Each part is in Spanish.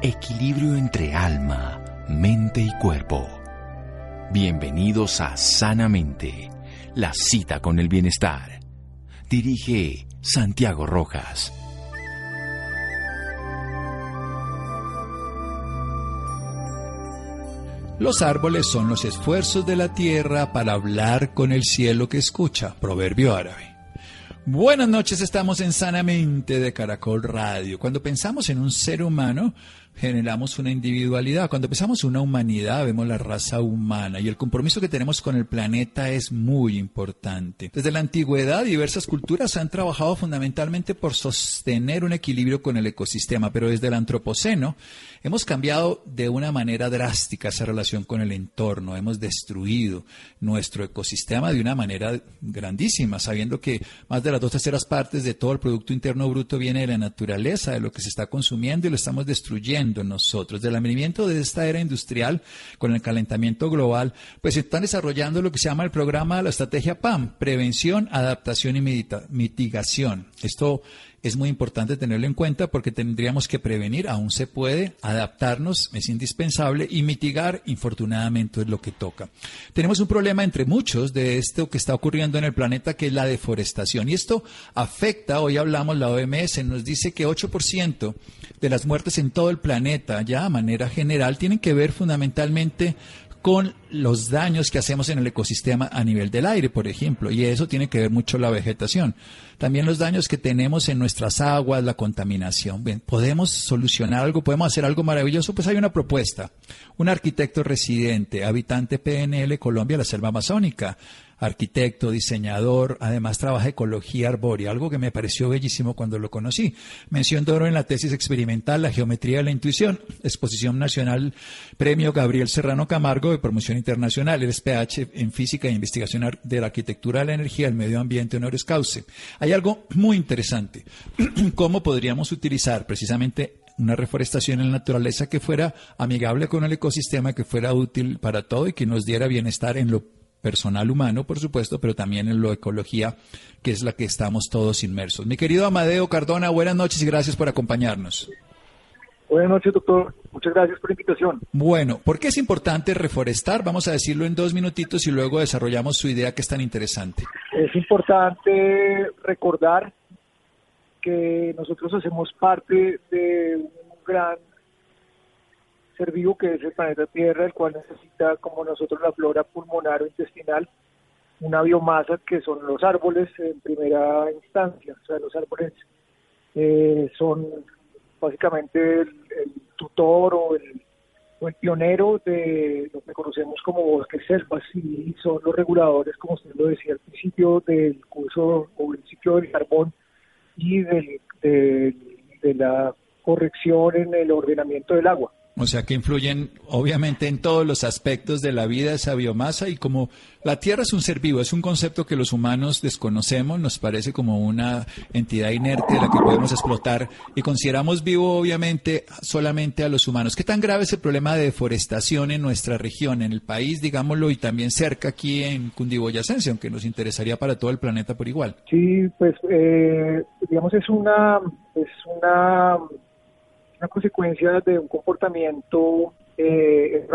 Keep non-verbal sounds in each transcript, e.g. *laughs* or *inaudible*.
Equilibrio entre alma, mente y cuerpo. Bienvenidos a Sanamente, la cita con el bienestar. Dirige Santiago Rojas. Los árboles son los esfuerzos de la tierra para hablar con el cielo que escucha, proverbio árabe. Buenas noches, estamos en Sanamente de Caracol Radio. Cuando pensamos en un ser humano, generamos una individualidad. Cuando pensamos una humanidad, vemos la raza humana y el compromiso que tenemos con el planeta es muy importante. Desde la antigüedad, diversas culturas han trabajado fundamentalmente por sostener un equilibrio con el ecosistema, pero desde el antropoceno hemos cambiado de una manera drástica esa relación con el entorno. Hemos destruido nuestro ecosistema de una manera grandísima, sabiendo que más de las dos terceras partes de todo el Producto Interno Bruto viene de la naturaleza, de lo que se está consumiendo y lo estamos destruyendo nosotros. Del de esta era industrial con el calentamiento global, pues están desarrollando lo que se llama el programa, la estrategia PAM, prevención, adaptación y mitigación. Esto es muy importante tenerlo en cuenta porque tendríamos que prevenir, aún se puede, adaptarnos, es indispensable, y mitigar, infortunadamente, es lo que toca. Tenemos un problema entre muchos de esto que está ocurriendo en el planeta, que es la deforestación. Y esto afecta, hoy hablamos, la OMS nos dice que 8% de las muertes en todo el planeta, ya a manera general, tienen que ver fundamentalmente con los daños que hacemos en el ecosistema a nivel del aire, por ejemplo, y eso tiene que ver mucho la vegetación. También los daños que tenemos en nuestras aguas, la contaminación. Bien, ¿podemos solucionar algo? ¿Podemos hacer algo maravilloso? Pues hay una propuesta. Un arquitecto residente, habitante PNL Colombia, la selva amazónica, arquitecto, diseñador, además trabaja ecología arbórea, algo que me pareció bellísimo cuando lo conocí. Mención de oro en la tesis experimental La geometría de la intuición, exposición nacional, premio Gabriel Serrano Camargo de promoción internacional, el PH en física e investigación de la arquitectura la energía, el medio ambiente, honoris causa. Hay algo muy interesante. *clears throat* ¿Cómo podríamos utilizar precisamente una reforestación en la naturaleza que fuera amigable con el ecosistema, que fuera útil para todo y que nos diera bienestar en lo personal humano, por supuesto, pero también en lo ecología, que es la que estamos todos inmersos. Mi querido Amadeo Cardona, buenas noches y gracias por acompañarnos. Buenas noches, doctor. Muchas gracias por la invitación. Bueno, ¿por qué es importante reforestar? Vamos a decirlo en dos minutitos y luego desarrollamos su idea que es tan interesante. Es importante recordar que nosotros hacemos parte de un gran ser vivo que es el planeta Tierra, el cual necesita, como nosotros, la flora pulmonar o intestinal, una biomasa que son los árboles en primera instancia. O sea, los árboles eh, son básicamente el, tutor o el, o el, pionero de lo que conocemos como bosques selvas y son los reguladores, como usted lo decía al principio, del curso o el ciclo del carbón y del, de la corrección en el ordenamiento del agua. O sea que influyen obviamente en todos los aspectos de la vida esa biomasa y como la Tierra es un ser vivo, es un concepto que los humanos desconocemos, nos parece como una entidad inerte la que podemos explotar y consideramos vivo obviamente solamente a los humanos. ¿Qué tan grave es el problema de deforestación en nuestra región, en el país, digámoslo, y también cerca aquí en Cundiboyacense, aunque nos interesaría para todo el planeta por igual? Sí, pues eh, digamos es una es una una consecuencia de un comportamiento eh,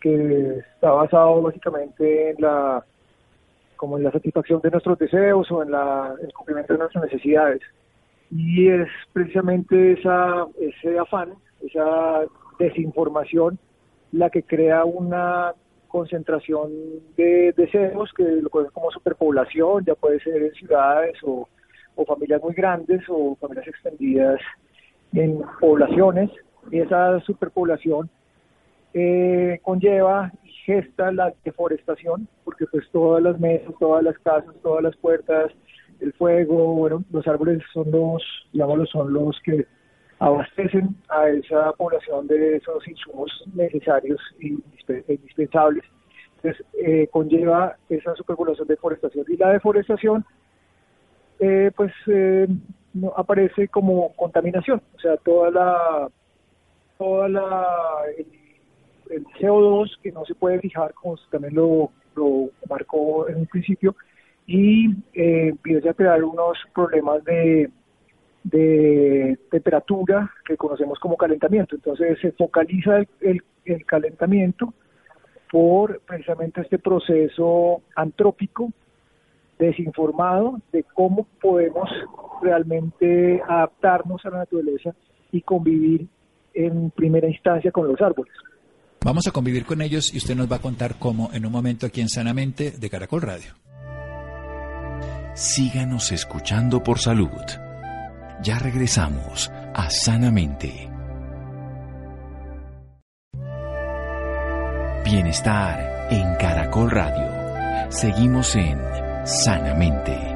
que está basado básicamente en la como en la satisfacción de nuestros deseos o en la, el cumplimiento de nuestras necesidades. Y es precisamente esa, ese afán, esa desinformación, la que crea una concentración de deseos que lo conocen como superpoblación, ya puede ser en ciudades o, o familias muy grandes o familias extendidas en poblaciones y esa superpoblación eh, conlleva y gesta la deforestación, porque pues todas las mesas, todas las casas, todas las puertas, el fuego, bueno, los árboles son los, digámoslo, son los que abastecen a esa población de esos insumos necesarios y indispensables. Entonces, eh, conlleva esa superpoblación de deforestación. Y la deforestación, eh, pues, eh, no aparece como contaminación, o sea, toda la toda la el, CO2 que no se puede fijar, como también lo, lo marcó en un principio, y eh, empieza a crear unos problemas de, de temperatura que conocemos como calentamiento. Entonces se focaliza el, el calentamiento por precisamente este proceso antrópico desinformado de cómo podemos realmente adaptarnos a la naturaleza y convivir en primera instancia con los árboles. Vamos a convivir con ellos y usted nos va a contar cómo en un momento aquí en Sanamente de Caracol Radio. Síganos escuchando por salud. Ya regresamos a Sanamente. Bienestar en Caracol Radio. Seguimos en Sanamente.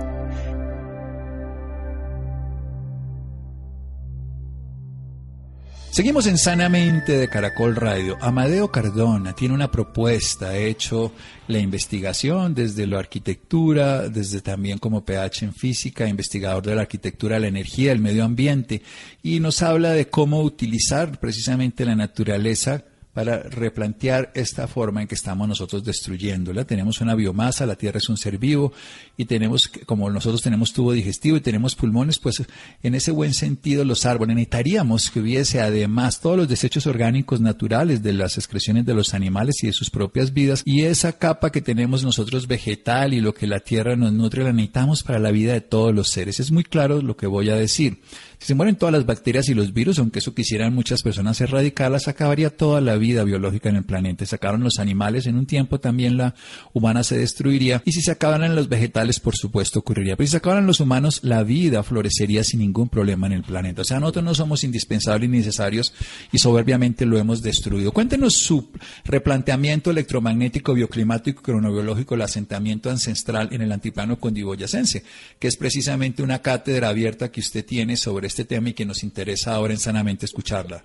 Seguimos en Sanamente de Caracol Radio. Amadeo Cardona tiene una propuesta, ha hecho la investigación desde la arquitectura, desde también como PH en física, investigador de la arquitectura, la energía, el medio ambiente, y nos habla de cómo utilizar precisamente la naturaleza para replantear esta forma en que estamos nosotros destruyéndola. Tenemos una biomasa, la Tierra es un ser vivo y tenemos, como nosotros tenemos tubo digestivo y tenemos pulmones, pues en ese buen sentido los árboles necesitaríamos que hubiese además todos los desechos orgánicos naturales de las excreciones de los animales y de sus propias vidas y esa capa que tenemos nosotros vegetal y lo que la Tierra nos nutre la necesitamos para la vida de todos los seres. Es muy claro lo que voy a decir. Si se mueren todas las bacterias y los virus, aunque eso quisieran muchas personas erradicarlas, acabaría toda la vida biológica en el planeta. Se acabaron los animales, en un tiempo también la humana se destruiría. Y si se acabaran los vegetales, por supuesto, ocurriría. Pero si se acabaran los humanos, la vida florecería sin ningún problema en el planeta. O sea, nosotros no somos indispensables ni necesarios y soberbiamente lo hemos destruido. Cuéntenos su replanteamiento electromagnético, bioclimático, cronobiológico, el asentamiento ancestral en el antiplano condiboyacense, que es precisamente una cátedra abierta que usted tiene sobre este tema y que nos interesa ahora en Sanamente escucharla.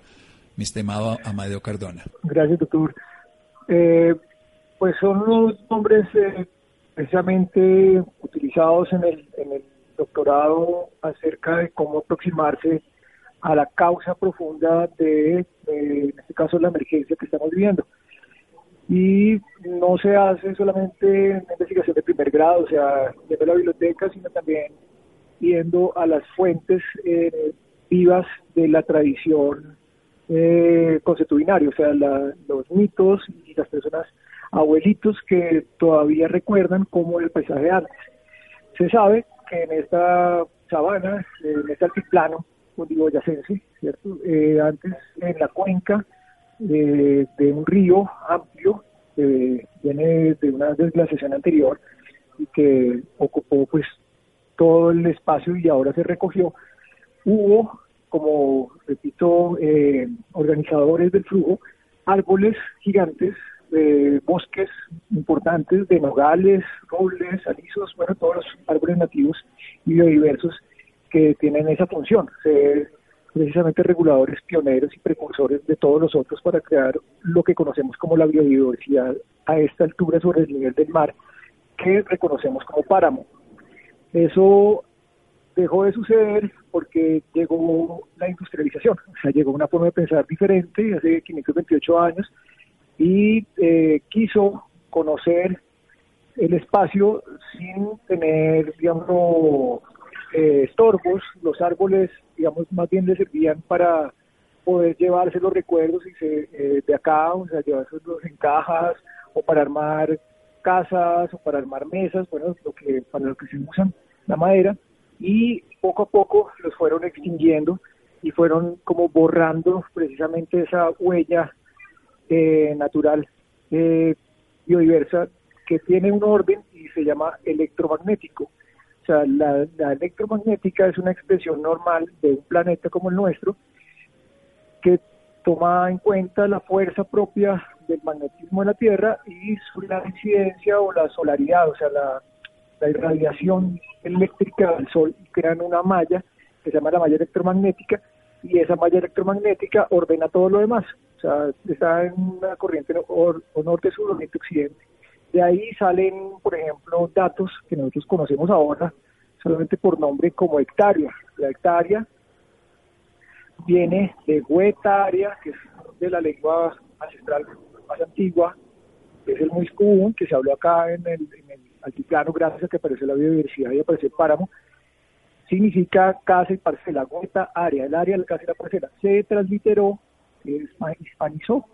Mi estimado Amadeo Cardona. Gracias, doctor. Eh, pues son los nombres eh, precisamente utilizados en el, en el doctorado acerca de cómo aproximarse a la causa profunda de, en este caso, la emergencia que estamos viviendo. Y no se hace solamente en investigación de primer grado, o sea, desde la biblioteca, sino también yendo a las fuentes eh, vivas de la tradición eh, consuetudinaria, o sea, los mitos y las personas abuelitos que todavía recuerdan cómo el paisaje antes. Se sabe que en esta sabana, en este altiplano cundiboyacense, ¿cierto? Eh, antes en la cuenca de, un río amplio que viene de una desglaciación anterior y que ocupó pues todo el espacio y ahora se recogió, hubo, como repito, eh, organizadores del flujo, árboles gigantes, eh, bosques importantes de nogales, robles, alisos, bueno, todos los árboles nativos y biodiversos que tienen esa función, ser precisamente reguladores pioneros y precursores de todos los otros para crear lo que conocemos como la biodiversidad a esta altura sobre el nivel del mar, que reconocemos como páramo. Eso dejó de suceder porque llegó la industrialización, o sea, llegó una forma de pensar diferente hace 528 años y eh, quiso conocer el espacio sin tener, digamos, eh, estorbos. Los árboles, digamos, más bien le servían para poder llevarse los recuerdos y se, eh, de acá, o sea, llevarse en cajas o para armar casas o para armar mesas, bueno, lo que para lo que se usan la madera y poco a poco los fueron extinguiendo y fueron como borrando precisamente esa huella eh, natural eh, biodiversa que tiene un orden y se llama electromagnético. O sea, la, la, electromagnética es una expresión normal de un planeta como el nuestro que toma en cuenta la fuerza propia del magnetismo de la Tierra y la incidencia o la solaridad, o sea, la, la irradiación eléctrica del Sol y crean una malla que se llama la malla electromagnética y esa malla electromagnética ordena todo lo demás. O sea, está en una corriente o, norte-sur, oriente-occidente. De ahí salen, por ejemplo, datos que nosotros conocemos ahora solamente por nombre como hectárea. La hectárea viene de huetaria, que es de la lengua ancestral más antigua, es el común que se habló acá en el, altiplano gracias a que apareció la biodiversidad y apareció el páramo, significa casa y parcela, gota, área, el área de la casa y la parcela. Se transliteró, se hispanizó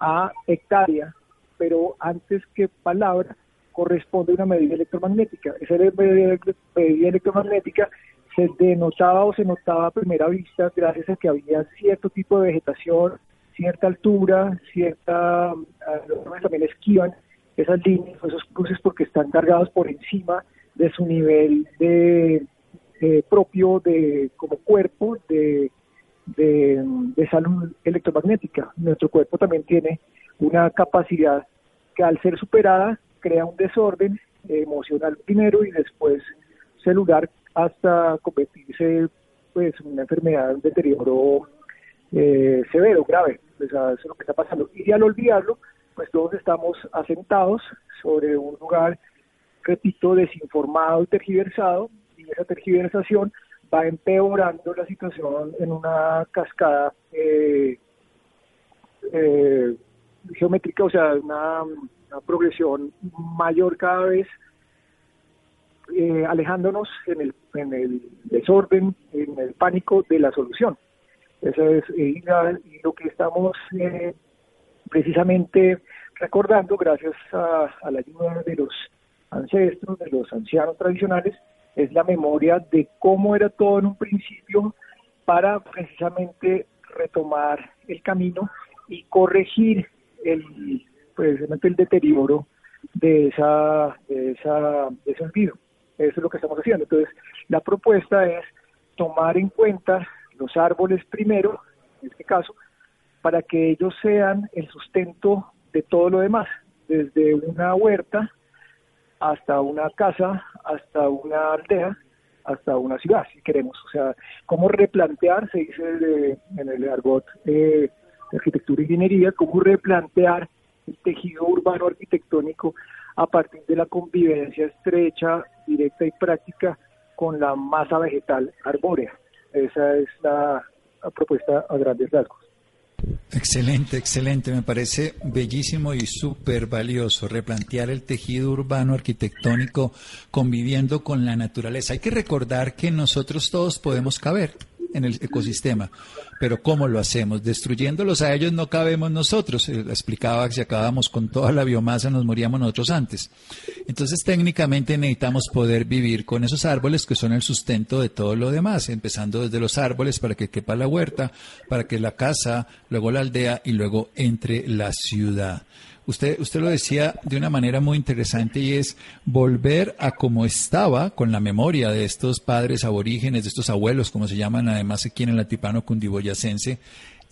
a hectárea, pero antes que palabra corresponde a una medida electromagnética. Esa medida electromagnética se denotaba o se notaba a primera vista gracias a que había cierto tipo de vegetación, cierta altura, cierta, ah, también esquivan esas líneas esos cruces porque están cargados por encima de su nivel de propio de como cuerpo de, de, salud electromagnética. Nuestro cuerpo también tiene una capacidad que al ser superada crea un desorden emocional primero y después celular hasta convertirse pues en una enfermedad, un deterioro eh, severo, grave. Pues, eso es lo que está pasando. Y al olvidarlo, pues todos estamos asentados sobre un lugar, repito, desinformado y tergiversado, y esa tergiversación va empeorando la situación en una cascada eh, eh, geométrica, o sea, una, progresión mayor cada vez, eh, alejándonos en el, en el desorden, en el pánico de la solución. Eso es y lo que estamos precisamente recordando, gracias a, la ayuda de los ancestros, de los ancianos tradicionales, es la memoria de cómo era todo en un principio para precisamente retomar el camino y corregir el precisamente el deterioro de esa de esa de ese olvido. Eso es lo que estamos haciendo. Entonces, la propuesta es tomar en cuenta los árboles primero, en este caso, para que ellos sean el sustento de todo lo demás, desde una huerta hasta una casa, hasta una aldea, hasta una ciudad, si queremos. O sea, cómo replantear, se dice en el argot de arquitectura y ingeniería, cómo replantear el tejido urbano arquitectónico a partir de la convivencia estrecha, directa y práctica con la masa vegetal arbórea. Esa es la propuesta a grandes rasgos. Excelente, excelente. Me parece bellísimo y súper valioso replantear el tejido urbano arquitectónico conviviendo con la naturaleza. Hay que recordar que nosotros todos podemos caber en el ecosistema. Pero ¿cómo lo hacemos? Destruyéndolos a ellos no cabemos nosotros. Eh, explicaba que si acabamos con toda la biomasa nos moríamos nosotros antes. Entonces técnicamente necesitamos poder vivir con esos árboles que son el sustento de todo lo demás, empezando desde los árboles para que quepa la huerta, para que la casa, luego la aldea y luego entre la ciudad. Usted, usted lo decía de una manera muy interesante y es volver a como estaba con la memoria de estos padres aborígenes, de estos abuelos, como se llaman además aquí en el altipano cundiboyacense,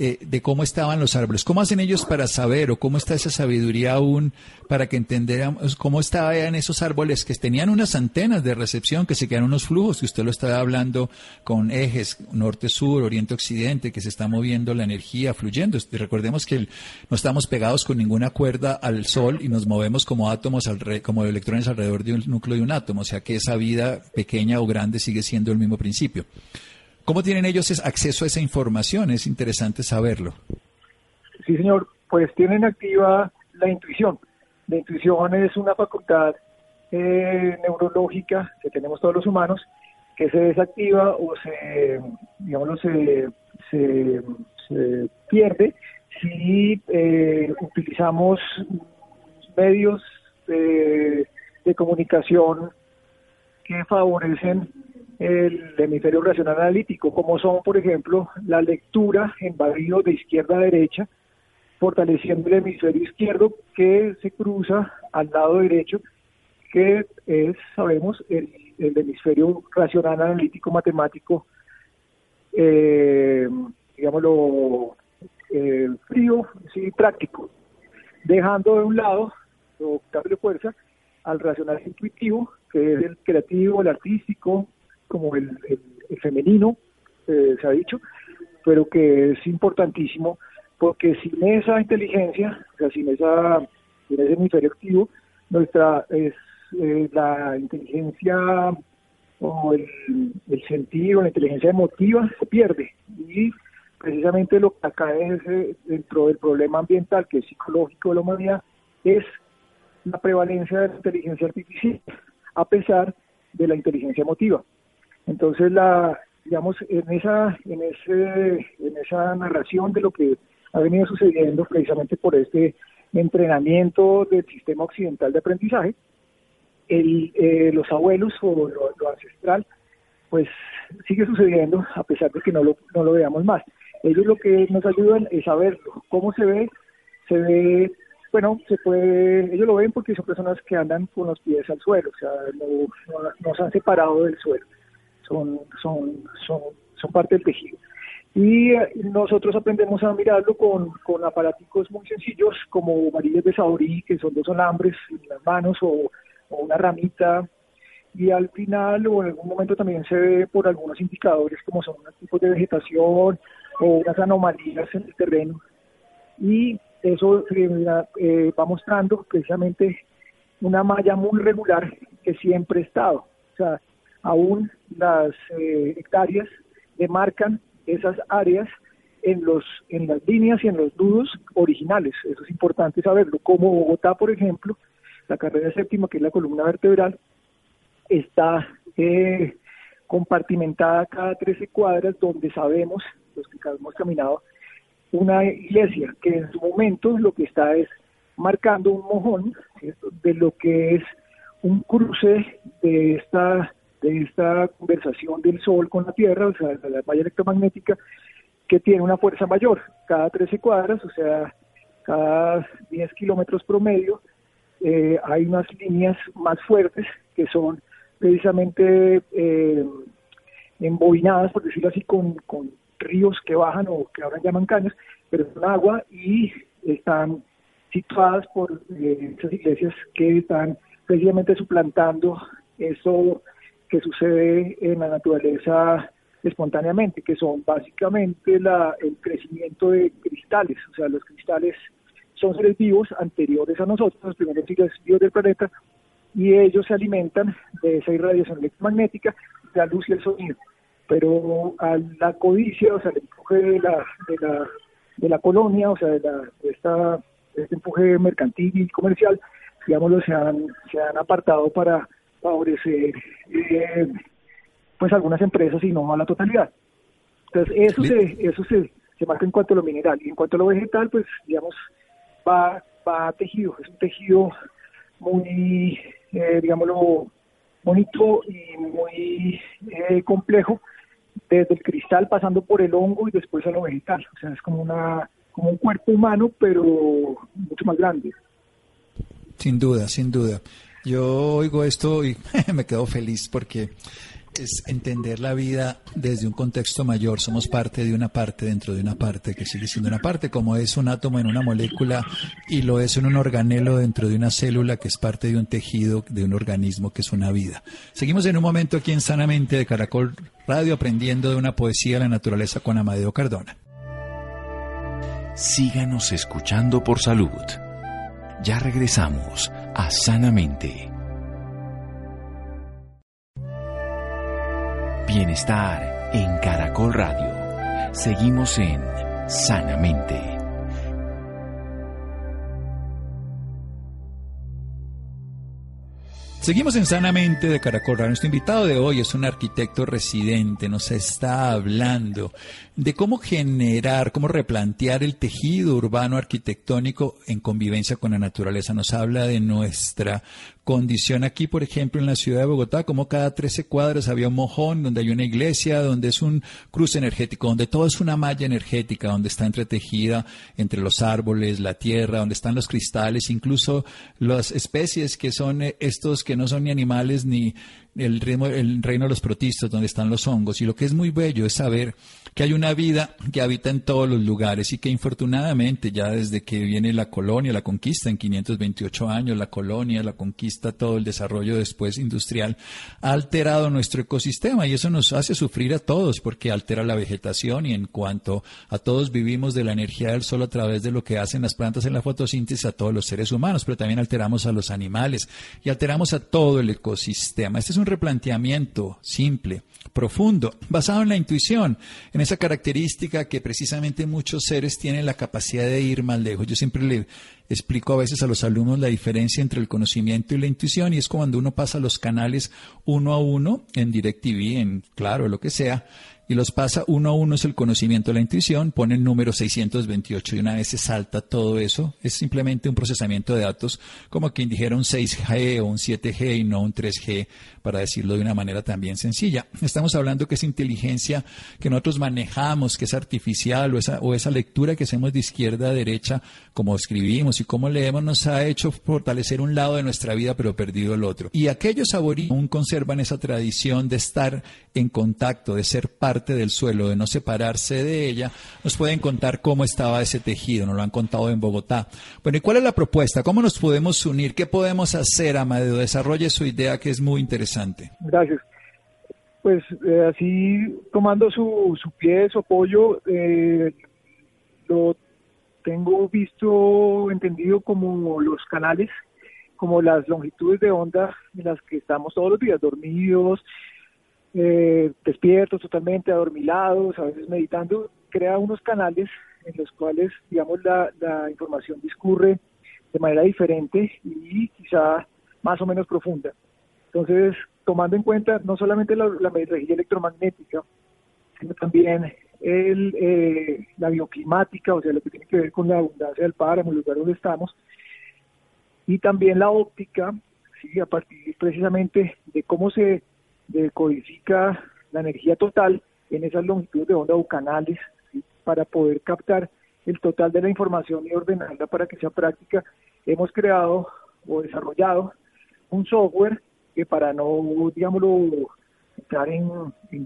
eh, de cómo estaban los árboles. ¿Cómo hacen ellos para saber o cómo está esa sabiduría aún para que entendamos cómo estaban esos árboles que tenían unas antenas de recepción, que se quedan unos flujos, que usted lo estaba hablando con ejes norte-sur, oriente-occidente, que se está moviendo la energía, fluyendo. Recordemos que no estamos pegados con ninguna cuerda al sol y nos movemos como átomos, como electrones alrededor de un núcleo de un átomo, o sea que esa vida pequeña o grande sigue siendo el mismo principio. ¿Cómo tienen ellos acceso a esa información? Es interesante saberlo. Sí, señor. Pues tienen activa la intuición. La intuición es una facultad eh, neurológica que tenemos todos los humanos que se desactiva o se, digamos, se, se, pierde si eh, utilizamos medios de comunicación que favorecen el hemisferio racional analítico, como son, por ejemplo, la lectura en barrido de izquierda a derecha, fortaleciendo el hemisferio izquierdo que se cruza al lado derecho, que es, sabemos, el, hemisferio racional analítico matemático, eh, digámoslo, eh, frío, sí, práctico, dejando de un lado, de fuerza, al racional intuitivo, que es el creativo, el artístico, como el, femenino, eh, se ha dicho, pero que es importantísimo porque sin esa inteligencia, o sea, sin, esa, sin ese hemisferio activo, nuestra es eh, la inteligencia o el, sentido, la inteligencia emotiva se pierde. Y precisamente lo que acá es eh, dentro del problema ambiental, que es psicológico de la humanidad, es la prevalencia de la inteligencia artificial, a pesar de la inteligencia emotiva. Entonces, la, digamos, en esa, en, ese, en esa narración de lo que ha venido sucediendo precisamente por este entrenamiento del sistema occidental de aprendizaje, el, eh, los abuelos o lo, ancestral, pues sigue sucediendo a pesar de que no lo, no lo veamos más. Ellos lo que nos ayudan es a. ¿Cómo se ve? Se ve, bueno, se puede, ellos lo ven porque son personas que andan con los pies al suelo, o sea, no, no, se han separado del suelo, son, son, son, son parte del tejido. Y eh, nosotros aprendemos a mirarlo con, con aparaticos muy sencillos como varillas de saurí, que son dos alambres en las manos o, una ramita. Y al final o en algún momento también se ve por algunos indicadores como son unos tipos de vegetación o unas anomalías en el terreno. Y eso eh, eh, va mostrando precisamente una malla muy regular que siempre ha estado. O sea, aún las hectáreas demarcan esas áreas en los en las líneas y en los nudos originales. Eso es importante saberlo. Como Bogotá, por ejemplo, la carrera séptima, que es la columna vertebral, está eh, compartimentada cada 13 cuadras donde sabemos, los que hemos caminado, una iglesia que en su momento lo que está es marcando un mojón de lo que es un cruce de esta de esta conversación del Sol con la Tierra, o sea, de la malla electromagnética, que tiene una fuerza mayor. Cada 13 cuadras, o sea, cada 10 kilómetros promedio, eh, hay unas líneas más fuertes que son precisamente eh, embobinadas, por decirlo así, con, ríos que bajan o que ahora llaman caños, pero son agua y están situadas por eh, esas iglesias que están precisamente suplantando eso que sucede en la naturaleza espontáneamente, que son básicamente la, el crecimiento de cristales, o sea, los cristales son seres vivos anteriores a nosotros, los primeros seres vivos del planeta, y ellos se alimentan de esa irradiación electromagnética, la luz y el sonido. Pero a la codicia, o sea, el empuje de la, de la, de la colonia, o sea, de, la, de esta, este empuje mercantil y comercial, digámoslo, se han, se han apartado para favorecer eh, pues algunas empresas y no a la totalidad. Entonces eso se, eso se, se marca en cuanto a lo mineral y en cuanto a lo vegetal pues digamos va, va tejido, es un tejido muy eh, digámoslo bonito y muy eh, complejo desde el cristal pasando por el hongo y después a lo vegetal, o sea es como una como un cuerpo humano pero mucho más grande. Sin duda, sin duda. Yo oigo esto y *laughs* me quedo feliz porque es entender la vida desde un contexto mayor. Somos parte de una parte dentro de una parte que sigue siendo una parte, como es un átomo en una molécula y lo es en un organelo dentro de una célula que es parte de un tejido, de un organismo que es una vida. Seguimos en un momento aquí en Sanamente de Caracol Radio aprendiendo de una poesía de la naturaleza con Amadeo Cardona. Síganos escuchando por salud. Ya regresamos a Sanamente. Bienestar en Caracol Radio. Seguimos en Sanamente. Seguimos en Sanamente de Caracol. Nuestro invitado de hoy es un arquitecto residente. Nos está hablando de cómo generar, cómo replantear el tejido urbano arquitectónico en convivencia con la naturaleza. Nos habla de nuestra condición aquí, por ejemplo, en la ciudad de Bogotá, como cada 13 cuadras había un mojón, donde hay una iglesia, donde es un cruce energético, donde todo es una malla energética, donde está entretejida entre los árboles, la tierra, donde están los cristales, incluso las especies que son eh, estos que no son ni animales ni el, reino, el reino de los protistas, donde están los hongos. Y lo que es muy bello es saber que hay una vida que habita en todos los lugares y que infortunadamente ya desde que viene la colonia, la conquista en 528 años, la colonia, la conquista, todo el desarrollo después industrial, ha alterado nuestro ecosistema y eso nos hace sufrir a todos porque altera la vegetación y en cuanto a todos vivimos de la energía del sol a través de lo que hacen las plantas en la fotosíntesis a todos los seres humanos, pero también alteramos a los animales y alteramos a todo el ecosistema. Este es un replanteamiento simple, profundo, basado en la intuición, en esa característica que precisamente muchos seres tienen la capacidad de ir más lejos. Yo siempre le explico a veces a los alumnos la diferencia entre el conocimiento y la intuición y es cuando uno pasa los canales uno a uno en DirecTV, en Claro, lo que sea, y los pasa uno a uno es el conocimiento la intuición, pone el número 628 y una vez se salta todo eso, es simplemente un procesamiento de datos como quien dijera un 6G o un 7G y no un 3G, para decirlo de una manera también sencilla. Estamos hablando que esa inteligencia que nosotros manejamos, que es artificial o esa, o esa lectura que hacemos de izquierda a derecha, como escribimos y como leemos, nos ha hecho fortalecer un lado de nuestra vida pero perdido el otro. Y aquellos aborígenes aún conservan esa tradición de estar en contacto, de ser parte del suelo, de no separarse de ella, nos pueden contar cómo estaba ese tejido, nos lo han contado en Bogotá. Bueno, ¿y cuál es la propuesta? ¿Cómo nos podemos unir? ¿Qué podemos hacer, Amadeo? Desarrolle su idea que es muy interesante. Gracias. Pues eh, así, tomando su, su pie, su apoyo, eh, lo tengo visto, entendido como los canales, como las longitudes de onda en las que estamos todos los días dormidos, eh, despiertos totalmente, adormilados, a veces meditando, crea unos canales en los cuales, digamos, la, información discurre de manera diferente y quizá más o menos profunda. Entonces, tomando en cuenta no solamente la, la electromagnética, sino también el, eh, la bioclimática, o sea, lo que tiene que ver con la abundancia del páramo, el lugar donde estamos, y también la óptica, ¿sí? a partir precisamente de cómo se codifica la energía total en esas longitudes de onda o canales para poder captar el total de la información y ordenarla para que sea práctica. Hemos creado o desarrollado un software que para no, digámoslo, entrar en,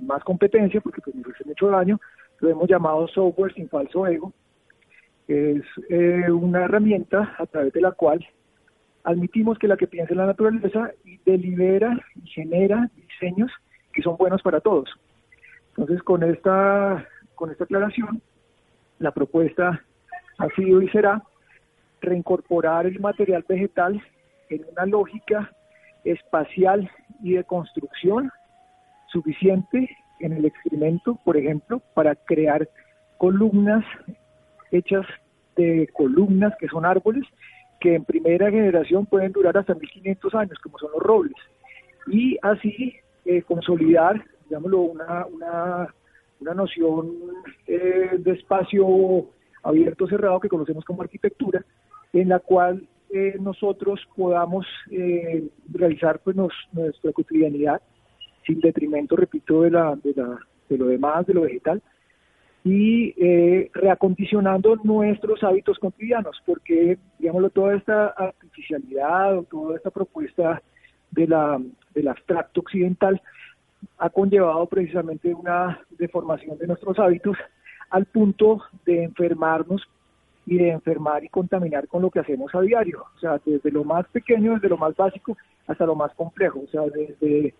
más competencia, porque pues nos hace mucho daño, lo hemos llamado software sin falso ego. Es eh, una herramienta a través de la cual admitimos que la que piensa en la naturaleza y delibera y genera diseños que son buenos para todos. Entonces, con esta, con esta aclaración, la propuesta ha sido y será reincorporar el material vegetal en una lógica espacial y de construcción suficiente en el experimento, por ejemplo, para crear columnas hechas de columnas que son árboles que en primera generación pueden durar hasta 1500 años, como son los robles, y así eh, consolidar, digámoslo, una, una, una noción eh, de espacio abierto cerrado que conocemos como arquitectura, en la cual eh, nosotros podamos realizar pues nuestra cotidianidad sin detrimento, repito, de, la, de, la, de lo demás, de lo vegetal, y eh, reacondicionando nuestros hábitos cotidianos, porque, digámoslo, toda esta artificialidad o toda esta propuesta de la, del abstracto occidental ha conllevado precisamente una deformación de nuestros hábitos al punto de enfermarnos y de enfermar y contaminar con lo que hacemos a diario, o sea, desde lo más pequeño, desde lo más básico hasta lo más complejo, o sea, desde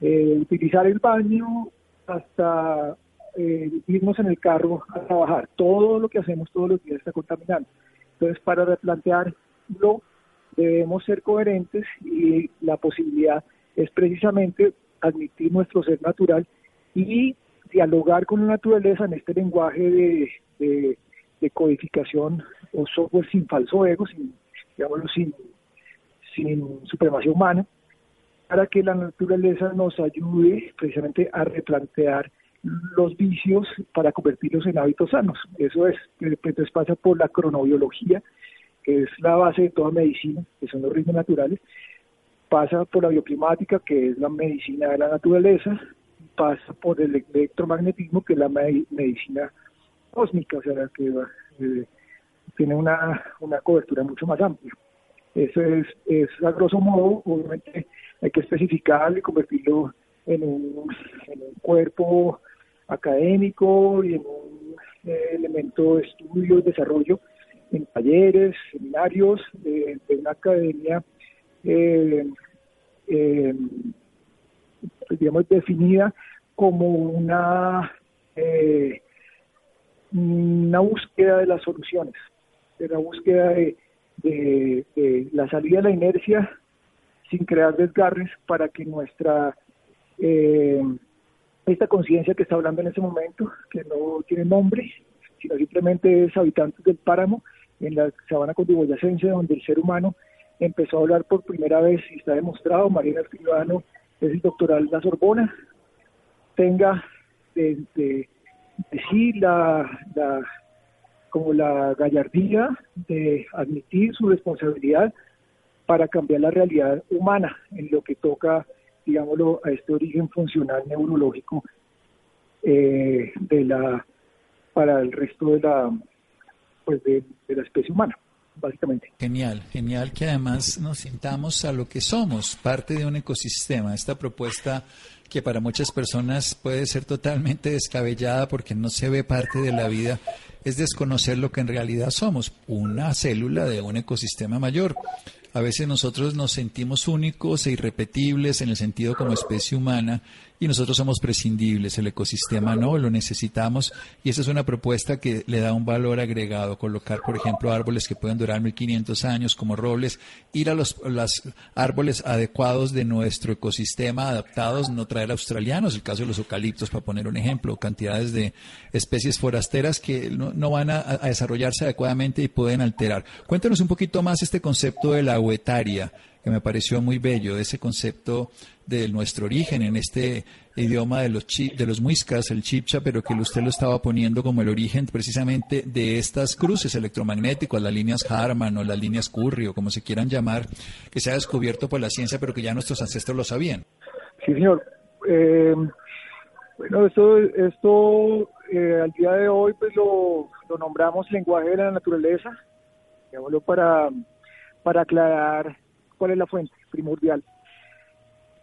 eh, utilizar el baño hasta eh, irnos en el carro a trabajar. Todo lo que hacemos todos los días está contaminando. Entonces, para replantearlo, debemos ser coherentes y la posibilidad es precisamente admitir nuestro ser natural y dialogar con la naturaleza en este lenguaje de, de, codificación o software sin falso ego, sin, digámoslo, sin, sin supremacía humana, para que la naturaleza nos ayude precisamente a replantear los vicios para convertirlos en hábitos sanos. Eso es, entonces pasa por la cronobiología, que es la base de toda medicina, que son los ritmos naturales, pasa por la bioclimática, que es la medicina de la naturaleza, pasa por el electromagnetismo, que es la medicina cósmica, o sea, que eh, tiene una, una cobertura mucho más amplia. Eso es, es a grosso modo, obviamente hay que especificarlo y convertirlo en un, en un cuerpo académico y en un eh, elemento de estudio y desarrollo en talleres, seminarios de, una academia, eh, eh, digamos, definida como una, una búsqueda de las soluciones, de la búsqueda de, de, la salida de la inercia sin crear desgarres para que nuestra eh, esta conciencia que está hablando en ese momento, que no tiene nombre, sino simplemente es habitantes del páramo en la sabana cundiboyacense, donde el ser humano empezó a hablar por primera vez y está demostrado, Marina Escribano es el doctoral de la Sorbona, tenga de, sí la, como la gallardía de admitir su responsabilidad para cambiar la realidad humana en lo que toca, digámoslo, a este origen funcional neurológico eh, de la para el resto de la pues de, de la especie humana básicamente. Genial, genial que además nos sintamos a lo que somos, parte de un ecosistema. Esta propuesta que para muchas personas puede ser totalmente descabellada porque no se ve parte de la vida, es desconocer lo que en realidad somos, una célula de un ecosistema mayor. A veces nosotros nos sentimos únicos e irrepetibles en el sentido como especie humana y nosotros somos prescindibles, el ecosistema no, lo necesitamos y esa es una propuesta que le da un valor agregado, colocar por ejemplo árboles que pueden durar 1500 años como robles, ir a los, árboles adecuados de nuestro ecosistema, adaptados, no traer australianos, el caso de los eucaliptos para poner un ejemplo, cantidades de especies forasteras que no, van a, a, desarrollarse adecuadamente y pueden alterar. Cuéntanos un poquito más este concepto de la huetaria que me pareció muy bello, ese concepto de nuestro origen en este idioma de los de los muiscas, el chipcha, pero que usted lo estaba poniendo como el origen precisamente de estas cruces electromagnéticas, las líneas Harman o las líneas Curry o como se quieran llamar, que se ha descubierto por la ciencia, pero que ya nuestros ancestros lo sabían. Sí, señor. Eh, bueno, esto, esto eh, al día de hoy pues lo, lo nombramos lenguaje de la naturaleza, digámoslo para, para aclarar cuál es la fuente primordial.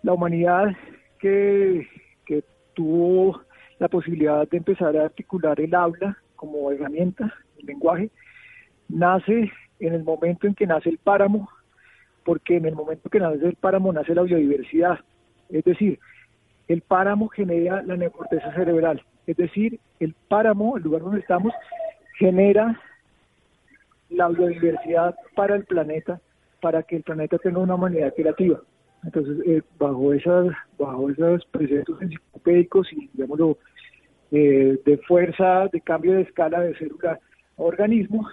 La humanidad que, que tuvo la posibilidad de empezar a articular el habla como herramienta, el lenguaje, nace en el momento en que nace el páramo, porque en el momento que nace el páramo nace la biodiversidad. Es decir, el páramo genera la neocorteza cerebral. Es decir, el páramo, el lugar donde estamos, genera la biodiversidad para el planeta para que el planeta tenga una humanidad creativa. Entonces, eh, bajo esas, bajo esos preceptos enciclopédicos y, digámoslo, eh, de fuerza, de cambio de escala de célula a organismo,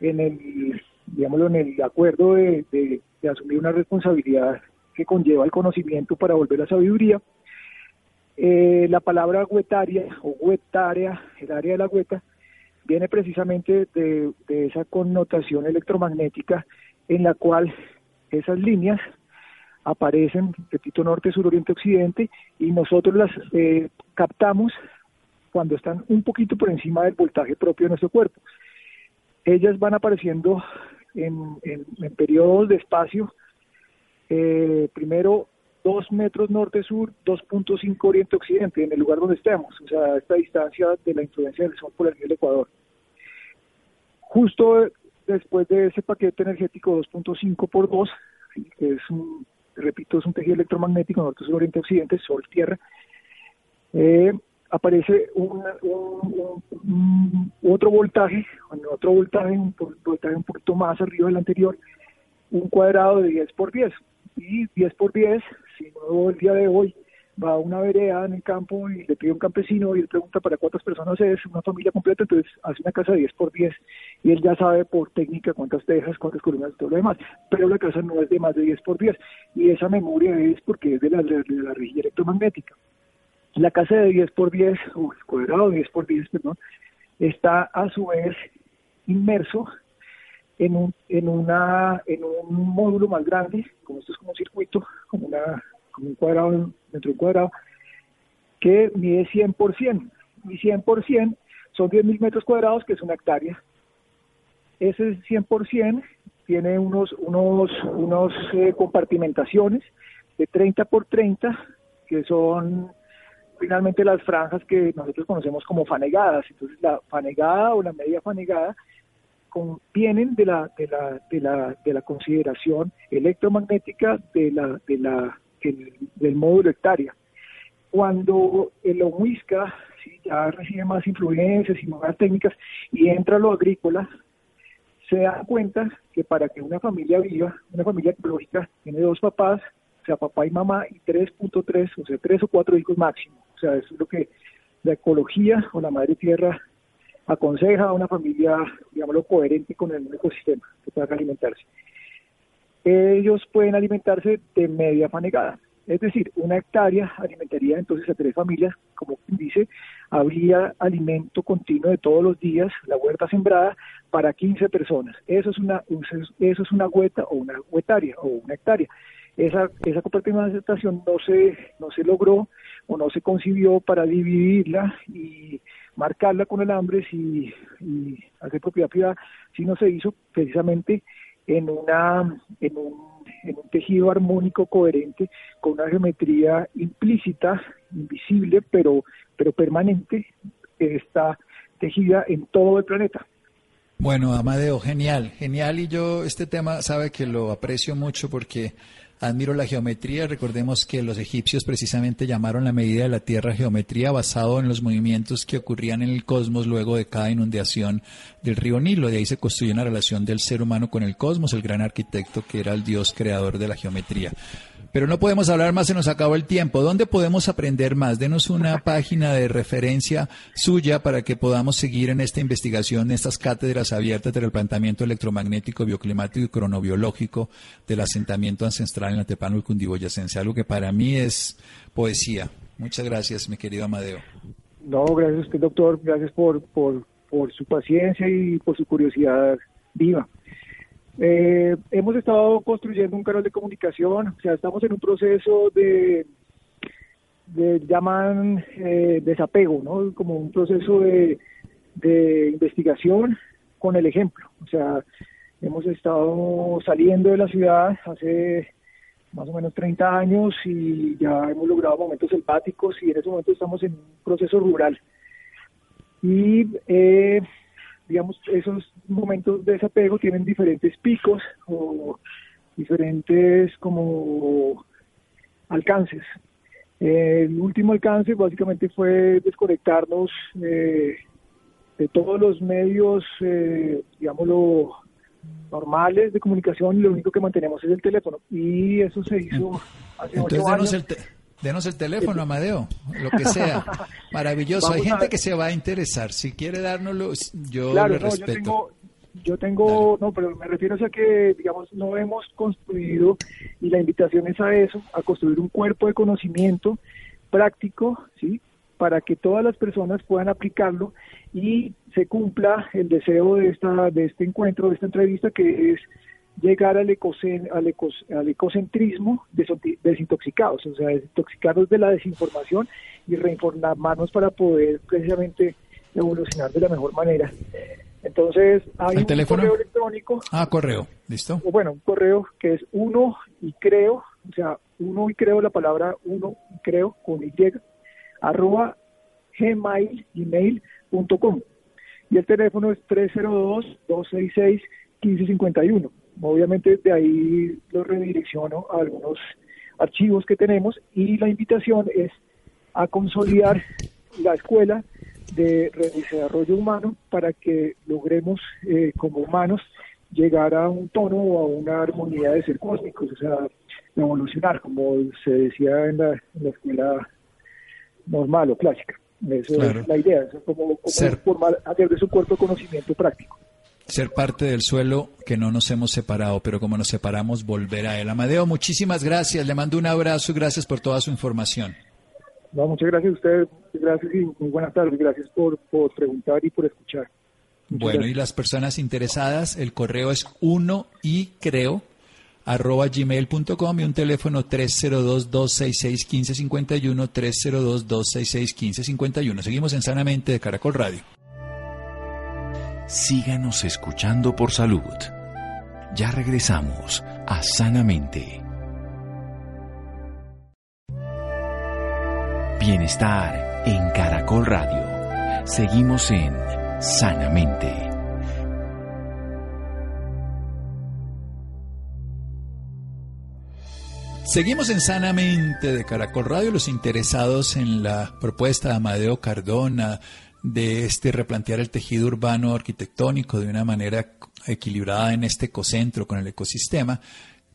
en el, digámoslo, en el acuerdo de, asumir una responsabilidad que conlleva el conocimiento para volver a sabiduría, eh, la palabra huetaria o huetaria, el área de la hueta, viene precisamente de, de esa connotación electromagnética en la cual esas líneas aparecen, repito, norte, sur, oriente, occidente, y nosotros las eh, captamos cuando están un poquito por encima del voltaje propio de nuestro cuerpo. Ellas van apareciendo en, en, periodos de espacio, eh, primero 2 metros norte-sur, 2.5 oriente-occidente, en el lugar donde estemos, o sea, esta distancia de la influencia del sol por el del Ecuador. Justo después de ese paquete energético 2.5 por 2, que es un, repito, es un tejido electromagnético norte, sur, oriente, occidente, sol, tierra, eh, aparece un, otro voltaje, otro voltaje, un voltaje un poquito más arriba del anterior, un cuadrado de 10 por 10. Y 10 por 10, si no el día de hoy, va a una vereda en el campo y le pide a un campesino y él pregunta para cuántas personas es, una familia completa, entonces hace una casa de 10 por 10 y él ya sabe por técnica cuántas tejas, cuántas columnas y todo lo demás, pero la casa no es de más de 10 por 10 y esa memoria es porque es de la, de la región electromagnética. La casa de 10 por 10, o el cuadrado de 10 por 10, perdón, está a su vez inmerso en un, en una, en un módulo más grande, como esto es como un circuito, como una como un cuadrado un cuadrado, que mide 100%. Y 100% son 10.000 metros cuadrados, que es una hectárea. Ese 100% tiene unos, unos, unos eh, compartimentaciones de 30 por 30, que son finalmente las franjas que nosotros conocemos como fanegadas. Entonces, la fanegada o la media fanegada vienen de la, de la, de la, de la consideración electromagnética de la, de la del módulo hectárea. Cuando el Omuisca ya recibe más influencias y más técnicas y entra a lo agrícola, se dan cuenta que para que una familia viva, una familia ecológica, tiene dos papás, o sea, papá y mamá, y 3.3, o sea, tres o cuatro hijos máximo. O sea, eso es lo que la ecología o la madre tierra aconseja a una familia, digámoslo, coherente con el ecosistema que pueda alimentarse. Ellos pueden alimentarse de media fanegada. Es decir, una hectárea alimentaría entonces a tres familias, como dice, habría alimento continuo de todos los días, la huerta sembrada, para 15 personas. Eso es una, eso es una hueta o una huetaria o una hectárea. Esa, esa compartimentación no se, no se logró o no se concibió para dividirla y marcarla con el hambre y, y hacer propiedad privada, sino se hizo precisamente en una en un en un tejido armónico coherente con una geometría implícita, invisible, pero, pero permanente, está tejida en todo el planeta. Bueno, Amadeo, genial, genial. Y yo este tema sabe que lo aprecio mucho porque admiro la geometría. Recordemos que los egipcios precisamente llamaron la medida de la Tierra geometría basado en los movimientos que ocurrían en el cosmos luego de cada inundación del río Nilo. De ahí se construyó una relación del ser humano con el cosmos, el gran arquitecto que era el dios creador de la geometría. Pero no podemos hablar más, se nos acabó el tiempo. ¿Dónde podemos aprender más? Denos una *laughs* página de referencia suya para que podamos seguir en esta investigación, en estas cátedras abiertas del planteamiento electromagnético, bioclimático y cronobiológico del asentamiento ancestral en la Tepano y Cundiboyacense, algo que para mí es poesía. Muchas gracias, mi querido Amadeo. No, gracias a usted, doctor. Gracias por, por, por su paciencia y por su curiosidad viva. Eh, hemos estado construyendo un canal de comunicación, o sea, estamos en un proceso de, llaman eh, desapego, ¿no? Como un proceso de, de investigación con el ejemplo. O sea, hemos estado saliendo de la ciudad hace más o menos 30 años y ya hemos logrado momentos selváticos y en ese momento estamos en un proceso rural. Y eh, digamos, esos momentos de desapego tienen diferentes picos o diferentes como alcances. El último alcance básicamente fue desconectarnos eh, de todos los medios, eh, digámoslo, normales de comunicación y lo único que mantenemos es el teléfono. Y eso se hizo hace ocho años. Denos el teléfono, Amadeo, lo que sea. *laughs* Maravilloso. Hay gente que se va a interesar. Si quiere dárnoslo, yo le respeto. Yo tengo, no, pero me refiero a que, digamos, no hemos construido, y la invitación es a eso, a construir un cuerpo de conocimiento práctico, ¿sí? Para que todas las personas puedan aplicarlo y se cumpla el deseo de, esta, de este encuentro, de esta entrevista, que es llegar al, ecocen, al, al ecocentrismo desintoxicados, o sea, desintoxicarnos de la desinformación y reinformarnos para poder precisamente evolucionar de la mejor manera. Entonces, hay un correo electrónico. Ah, correo, listo. bueno, un correo que es uno y creo, o sea, uno y creo la palabra uno y creo con Y, arroba gmail, gmail.com. Y el teléfono es 302-266-1551 obviamente de ahí lo redirecciono a algunos archivos que tenemos y la invitación es a consolidar la escuela de desarrollo humano para que logremos eh, como humanos llegar a un tono o a una armonía de ser cósmicos, o sea, evolucionar, como se decía en la, escuela normal o clásica. Esa es la idea, es como, formar, hacer de su cuerpo conocimiento práctico ser parte del suelo que no nos hemos separado, pero como nos separamos, volver a él. Amadeo, muchísimas gracias. Le mando un abrazo gracias por toda su información. No, muchas gracias a usted. Gracias y muy buenas tardes. Gracias por, preguntar y por escuchar. bueno, y las personas interesadas, el correo es uno y creo arroba gmail.com y un teléfono 302-266-1551, 302-266-1551. Seguimos en Sanamente de Caracol Radio síganos escuchando por salud. Ya regresamos a Sanamente. Bienestar en Caracol Radio. Seguimos en Sanamente. Seguimos en Sanamente de Caracol Radio. Los interesados en la propuesta de Amadeo Cardona, de este replantear el tejido urbano arquitectónico de una manera equilibrada en este ecocentro con el ecosistema,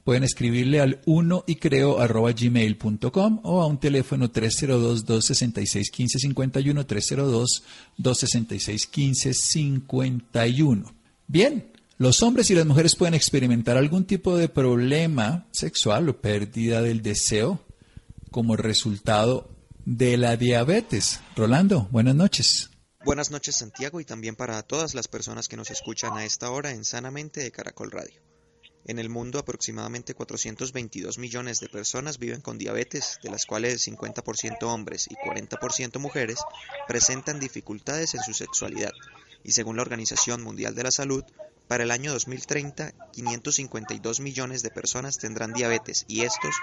pueden escribirle al 1 y creo arroba gmail.com o a un teléfono 302-266-1551, 302-266-1551. Bien, los hombres y las mujeres pueden experimentar algún tipo de problema sexual o pérdida del deseo como resultado de la diabetes. Rolando, buenas noches. Buenas noches Santiago y también para todas las personas que nos escuchan a esta hora en Sanamente de Caracol Radio. En el mundo aproximadamente 422 millones de personas viven con diabetes, de las cuales 50% hombres y 40% mujeres presentan dificultades en su sexualidad. Y según la Organización Mundial de la Salud, para el año 2030, 552 millones de personas tendrán diabetes y estos,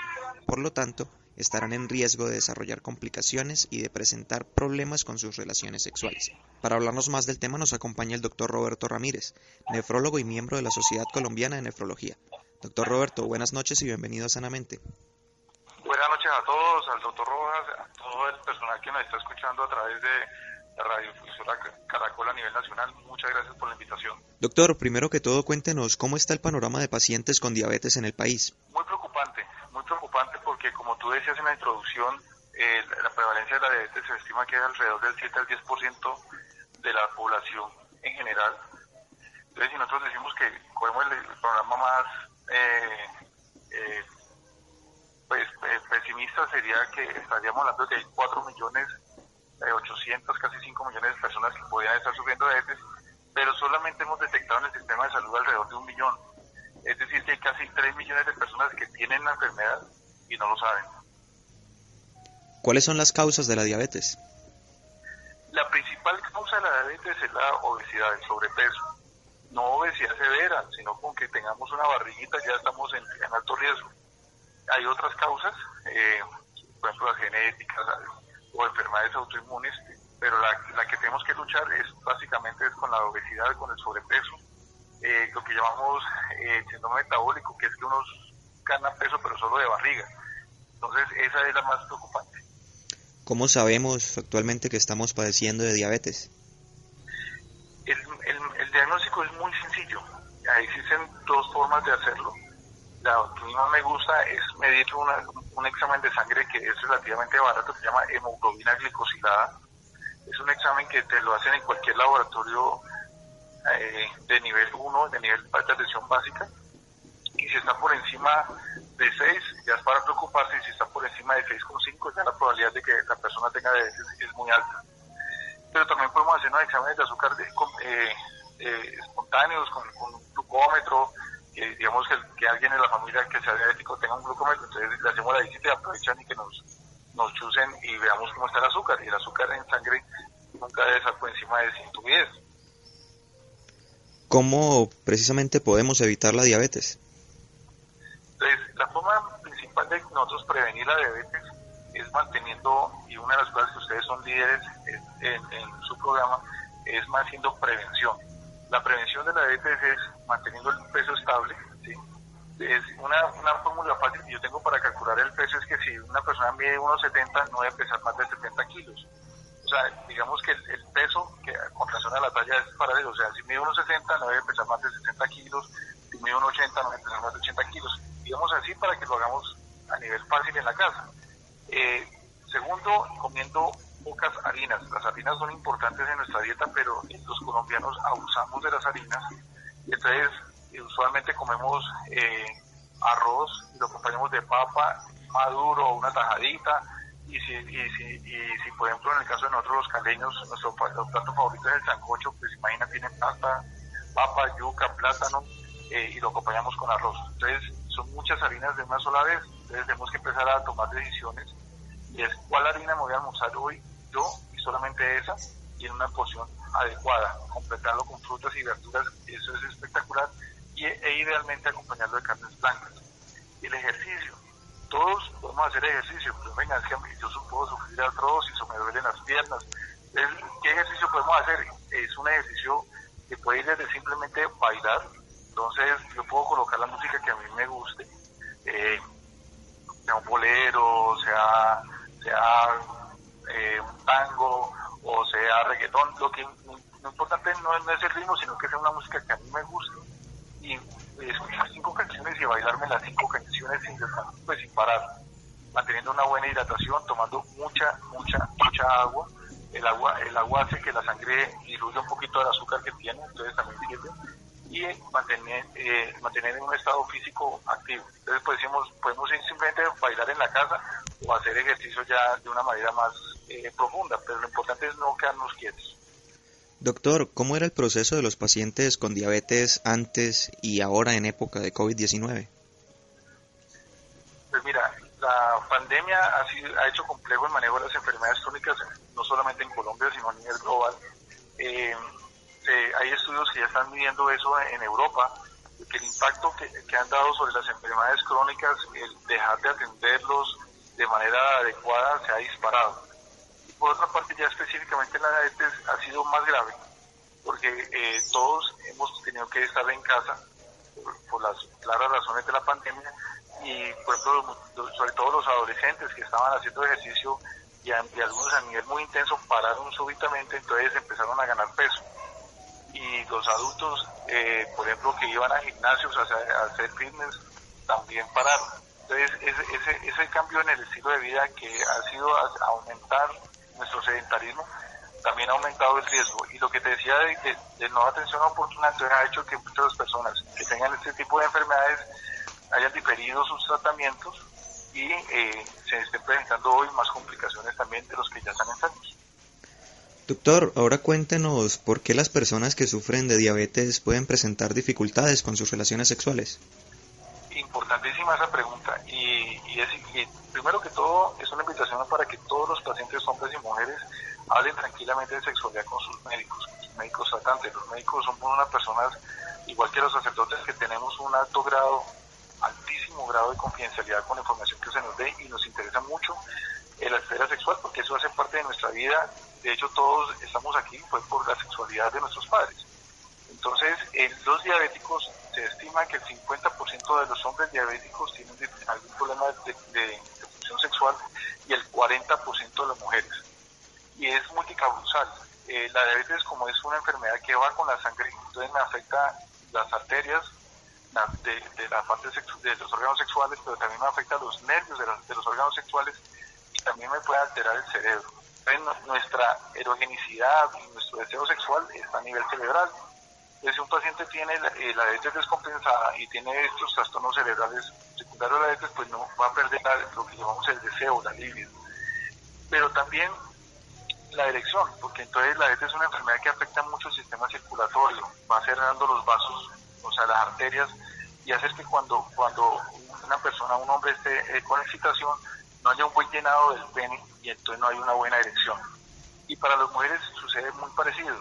por lo tanto, estarán en riesgo de desarrollar complicaciones y de presentar problemas con sus relaciones sexuales. Para hablarnos más del tema nos acompaña el doctor Roberto Ramírez, nefrólogo y miembro de la Sociedad Colombiana de Nefrología. Doctor Roberto, buenas noches y bienvenido a Sanamente. Buenas noches a todos, al doctor Rojas, a todo el personal que nos está escuchando a través de la radiodifusora Caracol a nivel nacional. Muchas gracias por la invitación. Doctor, primero que todo cuéntenos cómo está el panorama de pacientes con diabetes en el país. Muy preocupante, muy preocupante porque como tú decías en la introducción, eh, la prevalencia de la diabetes se estima que es alrededor del 7 al 10% de la población en general. Entonces, si nosotros decimos que cogemos el, panorama más eh, eh, pues, pesimista, sería que estaríamos hablando de que hay 4 millones 800, casi 5 millones de personas que podrían estar sufriendo diabetes, pero solamente hemos detectado en el sistema de salud alrededor de un millón. Es decir, que hay casi 3 millones de personas que tienen la enfermedad y no lo saben. ¿Cuáles son las causas de la diabetes? La principal causa de la diabetes es la obesidad, el sobrepeso. No obesidad severa, sino con que tengamos una barriguita ya estamos en, alto riesgo. Hay otras causas, eh, por ejemplo las genéticas, o enfermedades autoinmunes, pero la, la que tenemos que luchar es básicamente es con la obesidad, con el sobrepeso, eh, lo que llamamos eh, síndrome metabólico, que es que uno gana peso pero solo de barriga. Entonces esa es la más preocupante. ¿Cómo sabemos actualmente que estamos padeciendo de diabetes? El, el, diagnóstico es muy sencillo. Existen dos formas de hacerlo. La que más me gusta es medir una, un examen de sangre que es relativamente barato, que se llama hemoglobina glicosilada. Es un examen que te lo hacen en cualquier laboratorio eh, de nivel 1, de nivel de atención básica. Y si está por encima de 6, ya es para preocuparse. Y si está por encima de 6,5, ya la probabilidad de que la persona tenga diabetes es muy alta. Pero también podemos hacer unos exámenes de azúcar de, eh, eh, espontáneos con, con un glucómetro que digamos que, que, alguien en la familia que sea diabético tenga un glucómetro, entonces le hacemos la visita y aprovechan y que nos, nos chusen y veamos cómo está el azúcar. Y el azúcar en sangre nunca debe estar por encima de 110. ¿Cómo precisamente podemos evitar la diabetes? Entonces, la forma principal de nosotros prevenir la diabetes es manteniendo, y una de las cosas que ustedes son líderes en, en su programa, es más haciendo prevención la prevención de la diabetes es manteniendo el peso estable. Es una, una fórmula fácil que yo tengo para calcular el peso es que si una persona mide 1,70 no debe pesar más de 70 kilos. O sea, digamos que el, peso que con relación a la talla es paralelo. O sea, si mide 1,60 no debe pesar más de 60 kilos, si mide 1,80 no debe pesar más de 80 kilos. Digamos así para que lo hagamos a nivel fácil en la casa. Eh, segundo, comiendo pocas harinas. Las harinas son importantes en nuestra dieta, pero los colombianos abusamos de las harinas. Entonces, eh, usualmente comemos eh, arroz y lo acompañamos de papa maduro o una tajadita. Y si, y, si, y si, por ejemplo, en el caso de nosotros los caleños, nuestro plato favorito es el sancocho, pues imagina, tiene pasta, papa, yuca, plátano, eh, y lo acompañamos con arroz. Entonces, son muchas harinas de una sola vez. Entonces, tenemos que empezar a tomar decisiones. Y es, ¿cuál harina me voy a almorzar hoy? Y solamente esa y en una porción adecuada. Completarlo con frutas y verduras, eso es espectacular y, e idealmente acompañarlo de carnes blancas. El ejercicio. Todos podemos hacer ejercicio, pero venga, es que yo puedo sufrir artrosis o me duelen las piernas. ¿Qué ejercicio podemos hacer? Es un ejercicio que puede ir desde simplemente bailar. Entonces, yo puedo colocar la música que a mí me guste, eh, sea un bolero, sea, sea tango o sea reggaetón, lo que lo importante no, no, es el ritmo, sino que sea una música que a mí me guste y escuchar cinco canciones y bailarme las cinco canciones sin pues, sin parar, manteniendo una buena hidratación, tomando mucha, mucha, mucha agua. El agua, el agua hace que la sangre diluya un poquito del azúcar que tiene, entonces también sirve y mantener, eh, mantener en un estado físico activo. Entonces pues decimos, podemos simplemente bailar en la casa o hacer ejercicio ya de una manera más eh, profunda, pero lo importante es no quedarnos quietos. Doctor, ¿cómo era el proceso de los pacientes con diabetes antes y ahora en época de COVID-19? Pues mira, la pandemia ha, sido, ha hecho complejo el manejo de las enfermedades crónicas, no solamente en Colombia, sino a nivel global. Eh, hay estudios que ya están midiendo eso en Europa, que el impacto que, que, han dado sobre las enfermedades crónicas, el dejar de atenderlos de manera adecuada, se ha disparado por otra parte, ya específicamente la diabetes ha sido más grave, porque eh, todos hemos tenido que estar en casa por, las claras razones de la pandemia y, por ejemplo, sobre todo los adolescentes que estaban haciendo ejercicio y, algunos a nivel muy intenso pararon súbitamente, entonces empezaron a ganar peso. Y los adultos, eh, por ejemplo, que iban a gimnasios a, a hacer fitness, también pararon. Entonces, ese, ese, ese cambio en el estilo de vida que ha sido aumentar sedentarismo, también ha aumentado el riesgo. Y lo que te decía de, de, no atención oportuna, entonces ha hecho que muchas personas que tengan este tipo de enfermedades hayan diferido sus tratamientos y eh, se estén presentando hoy más complicaciones también de los que ya están enfermos. Doctor, ahora cuéntenos por qué las personas que sufren de diabetes pueden presentar dificultades con sus relaciones sexuales. Importantísima esa pregunta y, y es y primero que todo es una invitación para que todos los pacientes, hombres y mujeres, hablen tranquilamente de sexualidad con sus médicos, sus médicos tratantes. Los médicos somos unas personas, igual que los sacerdotes, que tenemos un alto grado, altísimo grado de confidencialidad con la información que se nos dé y nos interesa mucho la esfera sexual porque eso hace parte de nuestra vida. De hecho, todos estamos aquí fue por la sexualidad de nuestros padres. Entonces, en los diabéticos se estima que el 50% de los hombres diabéticos tienen algún problema de, de, sexual y el 40% de las mujeres. Y es multicausal. Eh, la diabetes como es una enfermedad que va con la sangre, entonces me afecta las arterias de, la parte de los órganos sexuales, pero también me afecta los nervios de, de los órganos sexuales y también me puede alterar el cerebro. Entonces nuestra erogenicidad y nuestro deseo sexual está a nivel cerebral. Entonces si un paciente tiene la, eh, la diabetes descompensada y tiene estos trastornos cerebrales secundario a la diabetes, pues no va a perder lo que llamamos el deseo, la libido. Pero también la erección, porque entonces la diabetes es una enfermedad que afecta mucho el sistema circulatorio, va cerrando los vasos, o sea, las arterias, y hace que cuando, cuando una persona, un hombre esté eh, con excitación, no haya un buen llenado del pene y entonces no hay una buena erección. Y para las mujeres sucede muy parecido.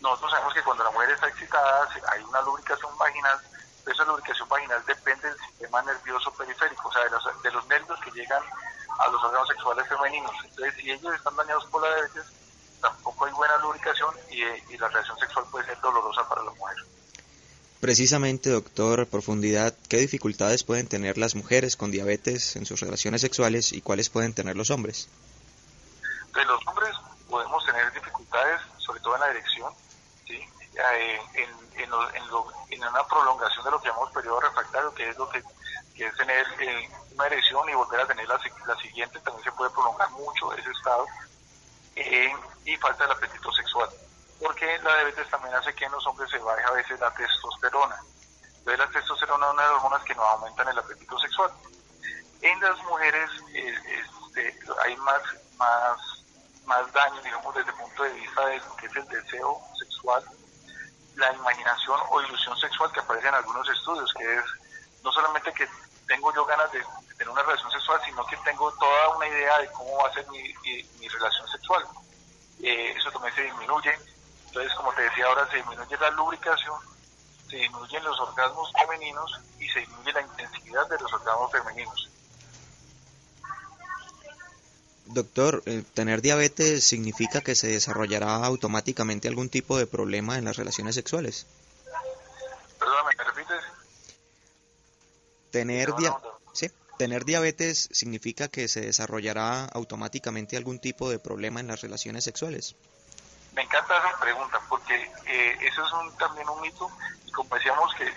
Nosotros sabemos que cuando la mujer está excitada hay una lubricación vaginal, esa lubricación vaginal depende del sistema nervioso periférico, o sea, de los, de los nervios que llegan a los órganos sexuales femeninos. Entonces, si ellos están dañados por la diabetes, tampoco hay buena lubricación y, y, la relación sexual puede ser dolorosa para la mujer. Precisamente, doctor, profundidad, ¿qué dificultades pueden tener las mujeres con diabetes en sus relaciones sexuales y cuáles pueden tener los hombres? De los hombres podemos tener dificultades, sobre todo en la erección, ¿sí? Eh, en, en, lo, en, lo, en, una prolongación de lo que llamamos periodo refractario, que es lo que, que es tener eh, una erección y volver a tener la, la, siguiente, también se puede prolongar mucho ese estado, eh, y falta el apetito sexual, porque la diabetes también hace que en los hombres se baje a veces la testosterona. Entonces la testosterona es una de las hormonas que nos aumentan el apetito sexual. En las mujeres este, hay más, más, más daño, digamos, desde el punto de vista de lo que es el deseo sexual, la imaginación o ilusión sexual que aparece en algunos estudios, que es no solamente que tengo yo ganas de, tener una relación sexual, sino que tengo toda una idea de cómo va a ser mi, mi, relación sexual. Eh, eso también se disminuye. Entonces, como te decía ahora, se disminuye la lubricación, se disminuyen los orgasmos femeninos y se disminuye la intensidad de los orgasmos femeninos. Doctor, eh, ¿tener diabetes significa que se desarrollará automáticamente algún tipo de problema en las relaciones sexuales? Tener, ¿Sí? ¿Tener diabetes significa que se desarrollará automáticamente algún tipo de problema en las relaciones sexuales? Me encanta esa pregunta porque eh, eso es un, también un mito y como decíamos que el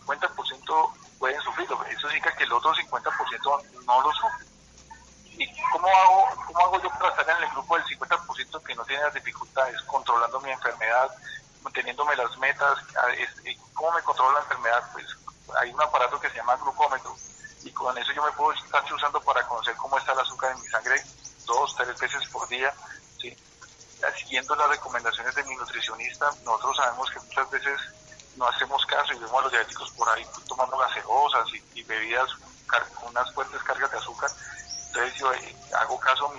50% pueden sufrirlo, eso significa que el otro 50% no lo sufre. ¿Y cómo hago, cómo hago yo para estar en el grupo del 50% que no tiene las dificultades, controlando mi enfermedad, manteniéndome las metas? ¿Cómo me controla la enfermedad? Pues hay un aparato que se llama glucómetro y con eso yo me puedo estar usando para conocer cómo está el azúcar en mi sangre dos, tres veces por día, ¿sí? siguiendo las recomendaciones de mi nutricionista, nosotros sabemos que muchas veces no hacemos caso y vemos a los diabéticos por ahí tomando gaseosas y, bebidas con unas fuertes cargas de azúcar. Entonces yo eh, hago caso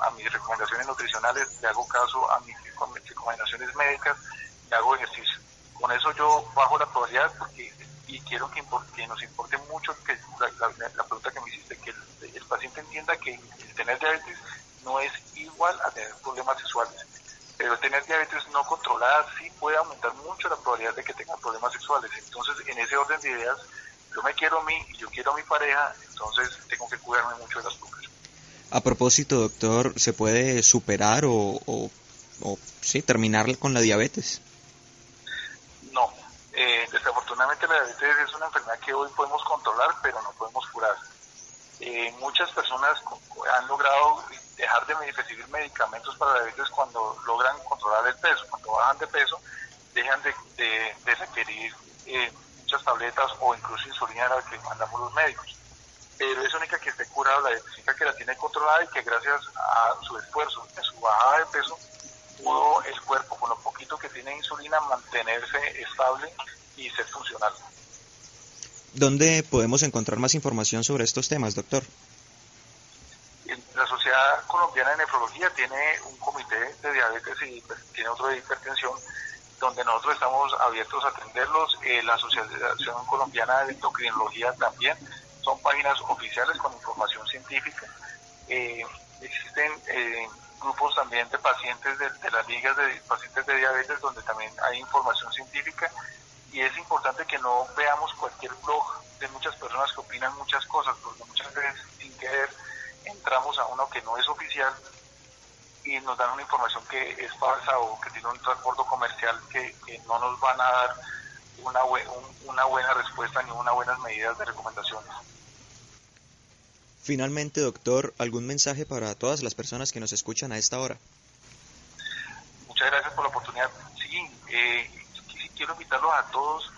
a, mis recomendaciones nutricionales, le hago caso a mis recomendaciones médicas, y hago ejercicio. Con eso yo bajo la probabilidad porque y quiero que, nos importe mucho que la, pregunta que me hiciste, que el, paciente entienda que tener diabetes no es igual a tener problemas sexuales. Pero tener diabetes no controlada sí puede aumentar mucho la probabilidad de que tenga problemas sexuales. Entonces, en ese orden de ideas, yo me quiero a mí y yo quiero a mi pareja, entonces tengo que cuidarme mucho de las azúcar. A propósito, doctor, ¿se puede superar o, o, o sí, terminar con la diabetes? La diabetes es una enfermedad que hoy podemos controlar, pero no podemos curar. Eh, muchas personas han logrado dejar de recibir medicamentos para diabetes cuando logran controlar el peso. Cuando bajan de peso, dejan de, requerir eh, muchas tabletas o incluso insulina a la que mandamos los médicos. Pero es única que esté curada la diabetes, que la tiene controlada y que gracias a su esfuerzo, a su bajada de peso, pudo el cuerpo, con lo poquito que tiene insulina, mantenerse estable y ser funcional. ¿Dónde podemos encontrar más información sobre estos temas, doctor? La Sociedad Colombiana de Nefrología tiene un comité de diabetes y tiene otro de hipertensión, donde nosotros estamos abiertos a atenderlos. Eh, la Asociación Colombiana de Endocrinología también son páginas oficiales con información científica. Eh, existen eh, grupos también de pacientes de, las ligas de pacientes de diabetes donde también hay información científica y es importante que no veamos cualquier blog de muchas personas que opinan muchas cosas porque muchas veces sin querer entramos a uno que no es oficial y nos dan una información que es falsa o que tiene un transporte comercial que, no nos van a dar una, una buena respuesta ni unas buenas medidas de recomendaciones. Finalmente, doctor, ¿algún mensaje para todas las personas que nos escuchan a esta hora? Muchas gracias por la oportunidad. Sí, eh, quiero invitarlos a todos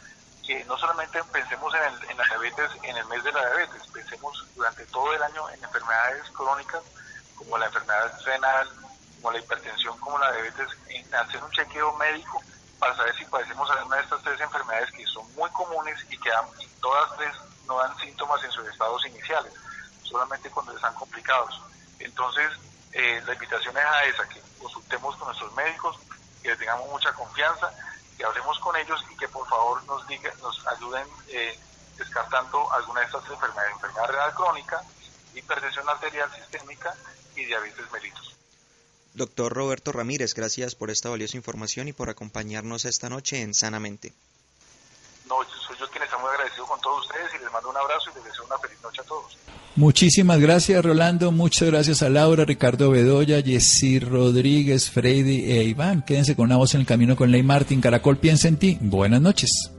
que no solamente pensemos en, la diabetes en el mes de la diabetes, pensemos durante todo el año en enfermedades crónicas como la enfermedad renal, como la hipertensión, como la diabetes, en hacer un chequeo médico para saber si padecemos alguna de estas tres enfermedades que son muy comunes y que todas tres no dan síntomas en sus estados iniciales solamente cuando están complicados. Entonces, eh, la invitación es a esa, que consultemos con nuestros médicos, que tengamos mucha confianza, que hablemos con ellos y que por favor nos, diga, nos ayuden eh, descartando alguna de estas enfermedades, enfermedad renal crónica, hipertensión arterial sistémica y diabetes mellitus. Doctor Roberto Ramírez, gracias por esta valiosa información y por acompañarnos esta noche en Sanamente. No, agradecido con todos ustedes y les mando un abrazo y les deseo una feliz noche a todos. Muchísimas gracias, Rolando. Muchas gracias a Laura, Ricardo Bedoya, Jessy Rodríguez, Freddy e Iván. Quédense con una voz en el camino con Ley Martín. Caracol piensa en ti. Buenas noches.